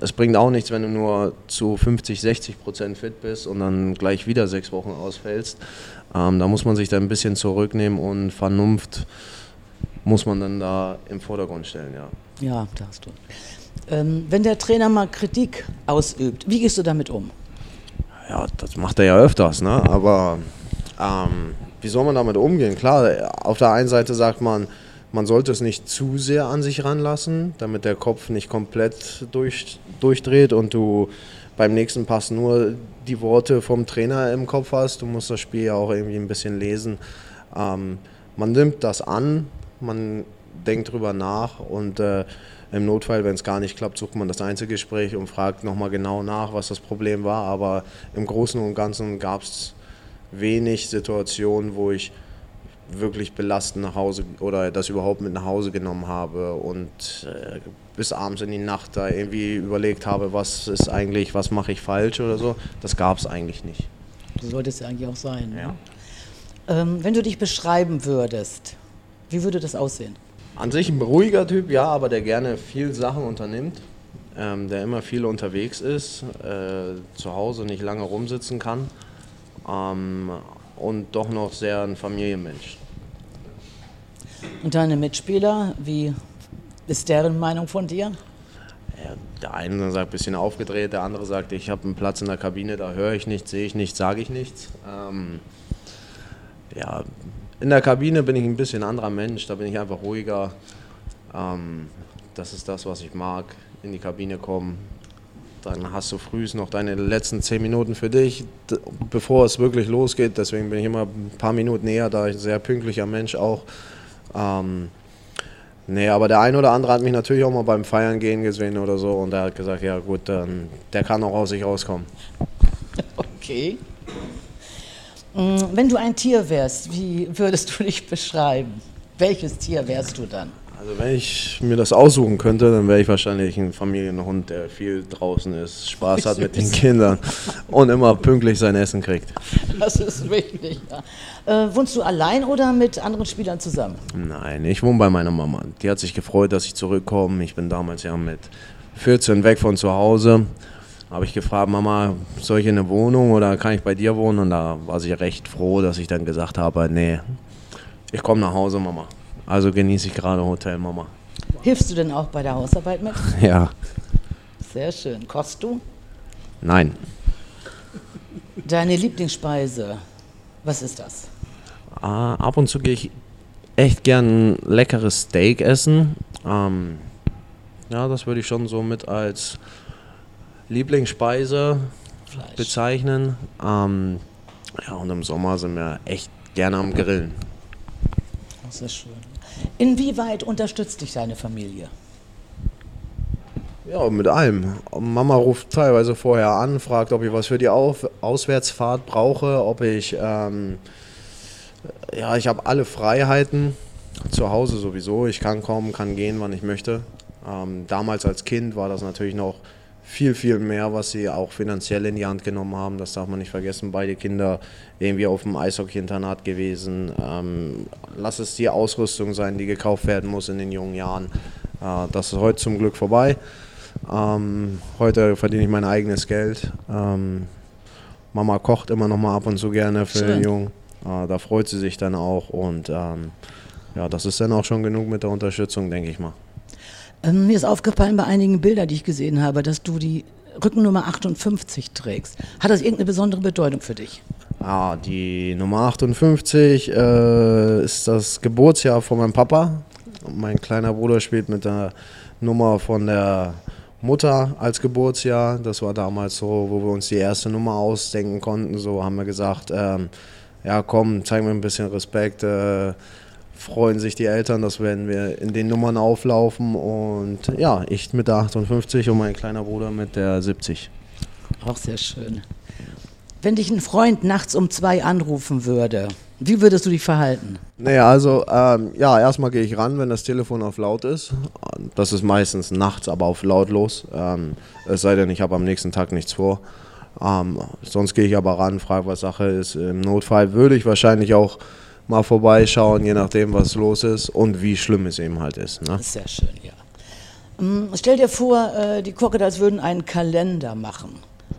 es bringt auch nichts, wenn du nur zu 50, 60 Prozent fit bist und dann gleich wieder sechs Wochen ausfällst. Ähm, da muss man sich dann ein bisschen zurücknehmen und Vernunft muss man dann da im Vordergrund stellen, ja. Ja, da hast du. Ähm, wenn der Trainer mal Kritik ausübt, wie gehst du damit um? Ja, das macht er ja öfters, ne? aber ähm, wie soll man damit umgehen? Klar, auf der einen Seite sagt man, man sollte es nicht zu sehr an sich ranlassen, damit der Kopf nicht komplett durch, durchdreht und du beim nächsten Pass nur die Worte vom Trainer im Kopf hast. Du musst das Spiel ja auch irgendwie ein bisschen lesen. Ähm, man nimmt das an, man denkt drüber nach und äh, im Notfall, wenn es gar nicht klappt, sucht man das Einzelgespräch und fragt nochmal genau nach, was das Problem war. Aber im Großen und Ganzen gab es wenig Situationen, wo ich wirklich belastend nach Hause oder das überhaupt mit nach Hause genommen habe und äh, bis abends in die Nacht da irgendwie überlegt habe, was ist eigentlich, was mache ich falsch oder so. Das gab es eigentlich nicht. So sollte es ja eigentlich auch sein. Ne? Ja. Ähm, wenn du dich beschreiben würdest, wie würde das aussehen? An sich ein ruhiger Typ, ja, aber der gerne viel Sachen unternimmt, ähm, der immer viel unterwegs ist, äh, zu Hause nicht lange rumsitzen kann ähm, und doch noch sehr ein Familienmensch. Und deine Mitspieler, wie ist deren Meinung von dir? Ja, der eine sagt ein bisschen aufgedreht, der andere sagt, ich habe einen Platz in der Kabine, da höre ich nichts, sehe ich nichts, sage ich nichts. Ähm, ja, in der Kabine bin ich ein bisschen anderer Mensch, da bin ich einfach ruhiger. Ähm, das ist das, was ich mag. In die Kabine kommen, dann hast du früh noch deine letzten zehn Minuten für dich, bevor es wirklich losgeht. Deswegen bin ich immer ein paar Minuten näher, da ich ein sehr pünktlicher Mensch auch. Ähm, nee, aber der eine oder andere hat mich natürlich auch mal beim Feiern gehen gesehen oder so und der hat gesagt, ja gut, dann, der kann auch aus sich rauskommen. Okay. Mm, wenn du ein Tier wärst, wie würdest du dich beschreiben? Welches Tier wärst du dann? Also wenn ich mir das aussuchen könnte, dann wäre ich wahrscheinlich ein Familienhund, der viel draußen ist, Spaß hat mit den Kindern und immer pünktlich sein Essen kriegt. Das ist wichtig. Ja. Äh, wohnst du allein oder mit anderen Spielern zusammen? Nein, ich wohne bei meiner Mama. Die hat sich gefreut, dass ich zurückkomme. Ich bin damals ja mit 14 weg von zu Hause. Habe ich gefragt, Mama, soll ich in eine Wohnung oder kann ich bei dir wohnen? Und da war sie recht froh, dass ich dann gesagt habe, nee, ich komme nach Hause, Mama. Also genieße ich gerade Hotel Mama. Hilfst du denn auch bei der Hausarbeit mit? Ja. Sehr schön. Kochst du? Nein. Deine Lieblingsspeise, was ist das? Ah, ab und zu gehe ich echt gern ein leckeres Steak essen. Ähm, ja, das würde ich schon so mit als Lieblingsspeise Fleisch. bezeichnen. Ähm, ja, und im Sommer sind wir echt gerne am Grillen. Das ist schön. Inwieweit unterstützt dich deine Familie? Ja, mit allem. Mama ruft teilweise vorher an, fragt, ob ich was für die Auf Auswärtsfahrt brauche, ob ich, ähm, ja, ich habe alle Freiheiten, zu Hause sowieso. Ich kann kommen, kann gehen, wann ich möchte. Ähm, damals als Kind war das natürlich noch viel, viel mehr, was sie auch finanziell in die Hand genommen haben. Das darf man nicht vergessen. Beide Kinder irgendwie auf dem Eishockey-Internat gewesen. Ähm, lass es die Ausrüstung sein, die gekauft werden muss in den jungen Jahren. Äh, das ist heute zum Glück vorbei. Ähm, heute verdiene ich mein eigenes Geld. Ähm, Mama kocht immer noch mal ab und zu gerne für Schön. den Jungen. Äh, da freut sie sich dann auch und ähm, ja, das ist dann auch schon genug mit der Unterstützung, denke ich mal. Ähm, mir ist aufgefallen bei einigen Bildern, die ich gesehen habe, dass du die Rückennummer 58 trägst. Hat das irgendeine besondere Bedeutung für dich? Ah, die Nummer 58 äh, ist das Geburtsjahr von meinem Papa. Mein kleiner Bruder spielt mit der Nummer von der Mutter als Geburtsjahr. Das war damals so, wo wir uns die erste Nummer ausdenken konnten. So haben wir gesagt, ähm, ja komm, zeig mir ein bisschen Respekt. Äh, freuen sich die Eltern, dass wenn wir in den Nummern auflaufen. Und ja, ich mit der 58 und mein kleiner Bruder mit der 70. Auch sehr schön. Wenn dich ein Freund nachts um zwei anrufen würde, wie würdest du dich verhalten? Naja, also ähm, ja, erstmal gehe ich ran, wenn das Telefon auf laut ist. Das ist meistens nachts, aber auf lautlos. Ähm, es sei denn, ich habe am nächsten Tag nichts vor. Ähm, sonst gehe ich aber ran, frage, was Sache ist. Im Notfall würde ich wahrscheinlich auch mal vorbeischauen, je nachdem, was los ist und wie schlimm es eben halt ist. Ne? Sehr schön, ja. Ähm, Stell dir vor, äh, die Crocodiles würden einen Kalender machen.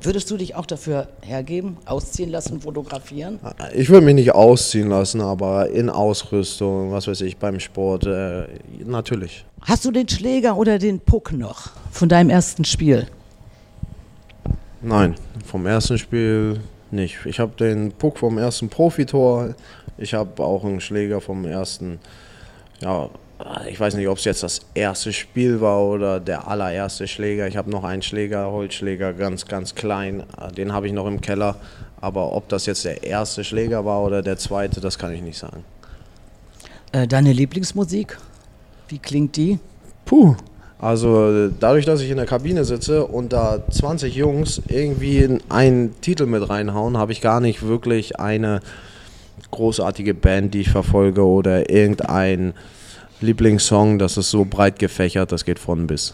Würdest du dich auch dafür hergeben, ausziehen lassen, fotografieren? Ich würde mich nicht ausziehen lassen, aber in Ausrüstung, was weiß ich, beim Sport, äh, natürlich. Hast du den Schläger oder den Puck noch von deinem ersten Spiel? Nein, vom ersten Spiel nicht. Ich habe den Puck vom ersten Profitor. Ich habe auch einen Schläger vom ersten, ja, ich weiß nicht, ob es jetzt das erste Spiel war oder der allererste Schläger. Ich habe noch einen Schläger, Holzschläger, ganz, ganz klein. Den habe ich noch im Keller. Aber ob das jetzt der erste Schläger war oder der zweite, das kann ich nicht sagen. Äh, deine Lieblingsmusik? Wie klingt die? Puh. Also dadurch, dass ich in der Kabine sitze und da 20 Jungs irgendwie einen Titel mit reinhauen, habe ich gar nicht wirklich eine großartige Band, die ich verfolge oder irgendein Lieblingssong, das ist so breit gefächert, das geht von bis.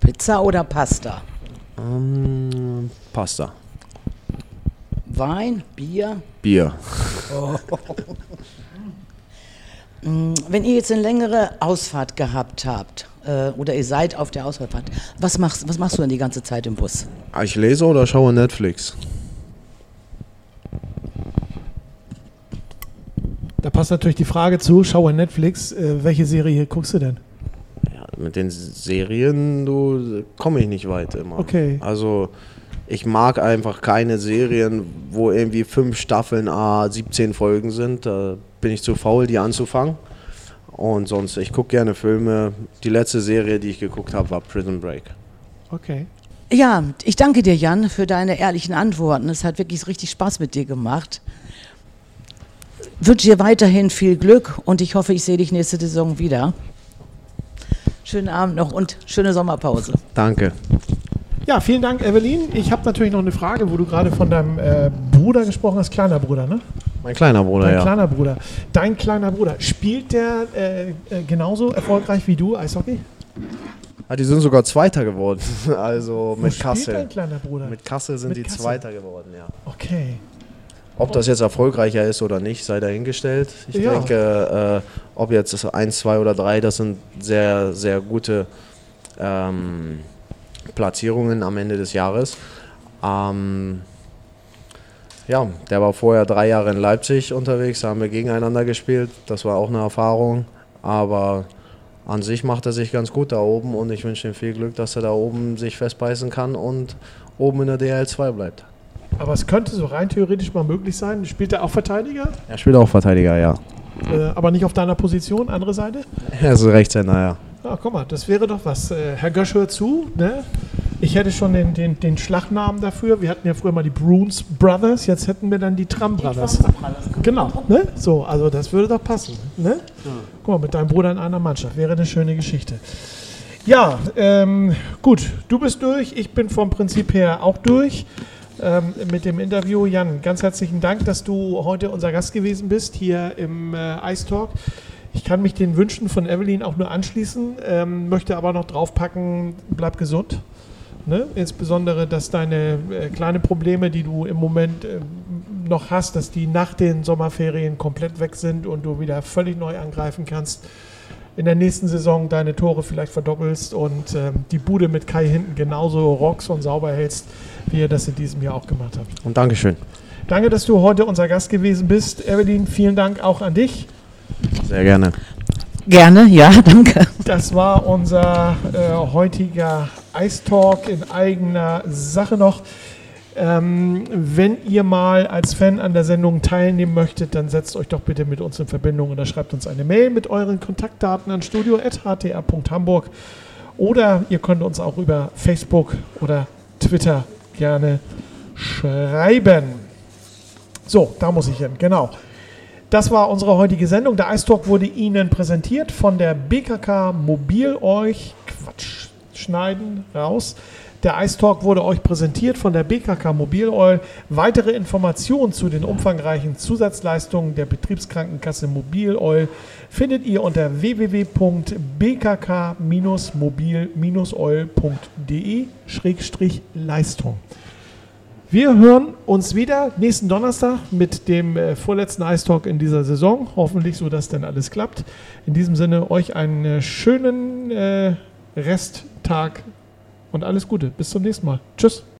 Pizza oder Pasta? Ähm, Pasta. Wein, Bier? Bier. Mm, Wenn ihr jetzt eine längere Ausfahrt gehabt habt äh, oder ihr seid auf der Ausfahrt, was machst, was machst du dann die ganze Zeit im Bus? Ich lese oder schaue Netflix? Passt natürlich die Frage zu, schaue Netflix, äh, welche Serie guckst du denn? Ja, mit den Serien, du komme ich nicht weit immer. Okay. Also ich mag einfach keine Serien, wo irgendwie fünf Staffeln A 17 Folgen sind. Da bin ich zu faul, die anzufangen. Und sonst, ich gucke gerne Filme. Die letzte Serie, die ich geguckt habe, war Prison Break. Okay. Ja, ich danke dir, Jan, für deine ehrlichen Antworten. Es hat wirklich richtig Spaß mit dir gemacht. Wünsche dir weiterhin viel Glück und ich hoffe, ich sehe dich nächste Saison wieder. Schönen Abend noch und schöne Sommerpause. Danke. Ja, vielen Dank, Evelyn. Ich habe natürlich noch eine Frage, wo du gerade von deinem äh, Bruder gesprochen hast, kleiner Bruder, ne? Mein kleiner Bruder, Dein ja. kleiner Bruder. Dein kleiner Bruder. Spielt der äh, äh, genauso erfolgreich wie du Eishockey? Ah, die sind sogar Zweiter geworden. Also Wo mit spielt Kassel. dein kleiner Bruder? Mit Kassel sind Mit die Kassel. Zweiter geworden, ja. okay. Ob das jetzt erfolgreicher ist oder nicht, sei dahingestellt. Ich Ja. denke, äh, ob jetzt 1, 2 oder 3, das sind sehr, sehr gute ähm, Platzierungen am Ende des Jahres. Ähm, ja, der war vorher drei Jahre in Leipzig unterwegs, da haben wir gegeneinander gespielt. Das war auch eine Erfahrung. Aber an sich macht er sich ganz gut da oben und ich wünsche ihm viel Glück, dass er da oben sich festbeißen kann und oben in der DL2 bleibt. Aber es könnte so rein theoretisch mal möglich sein. Spielt er auch Verteidiger? Er spielt auch Verteidiger, ja. Äh, aber nicht auf deiner Position, andere Seite? Er ist Rechtshänder, ja. Ah, guck mal, das wäre doch was. Äh, Herr Gösch, hör zu. Ne? Ich hätte schon den, den, den Schlachtnamen dafür. Wir hatten ja früher mal die Bruins Brothers, jetzt hätten wir dann die Tram Brothers. Genau, ne? So, also das würde doch passen. Ne? Guck mal, mit deinem Bruder in einer Mannschaft. Wäre eine schöne Geschichte. Ja, ähm, gut, du bist durch. Ich bin vom Prinzip her auch durch ähm, mit dem Interview. Jan, ganz herzlichen Dank, dass du heute unser Gast gewesen bist hier im äh, Ice Talk. Ich kann mich den Wünschen von Evelyn auch nur anschließen, ähm, möchte aber noch draufpacken, bleib gesund. Ne? Insbesondere, dass deine äh, kleinen Probleme, die du im Moment äh, noch hast, dass die nach den Sommerferien komplett weg sind und du wieder völlig neu angreifen kannst. In der nächsten Saison deine Tore vielleicht verdoppelst und ähm, die Bude mit Kai hinten genauso rocks und sauber hältst, wie ihr das in diesem Jahr auch gemacht habt. Und Dankeschön. Danke, dass du heute unser Gast gewesen bist. Evelyn, vielen Dank auch an dich. Sehr gerne. Gerne, ja, danke. Das war unser äh, heutiger Ice Talk in eigener Sache noch. Ähm, wenn ihr mal als Fan an der Sendung teilnehmen möchtet, dann setzt euch doch bitte mit uns in Verbindung oder schreibt uns eine Mail mit euren Kontaktdaten an studio.htr.hamburg oder ihr könnt uns auch über Facebook oder Twitter gerne schreiben. So, da muss ich hin, genau. Das war unsere heutige Sendung. Der Ice Talk wurde Ihnen präsentiert von der BKK Mobil euch. Quatsch, schneiden, raus. Der Ice Talk wurde euch präsentiert von der BKK Mobil Oil. Weitere Informationen zu den umfangreichen Zusatzleistungen der Betriebskrankenkasse Mobil Oil findet ihr unter www.bkk-mobil-oil.de-leistung. Wir hören uns wieder nächsten Donnerstag mit dem äh, vorletzten Ice Talk in dieser Saison. Hoffentlich, so dass dann alles klappt. In diesem Sinne, euch einen äh, schönen äh, Resttag und alles Gute. Bis zum nächsten Mal. Tschüss.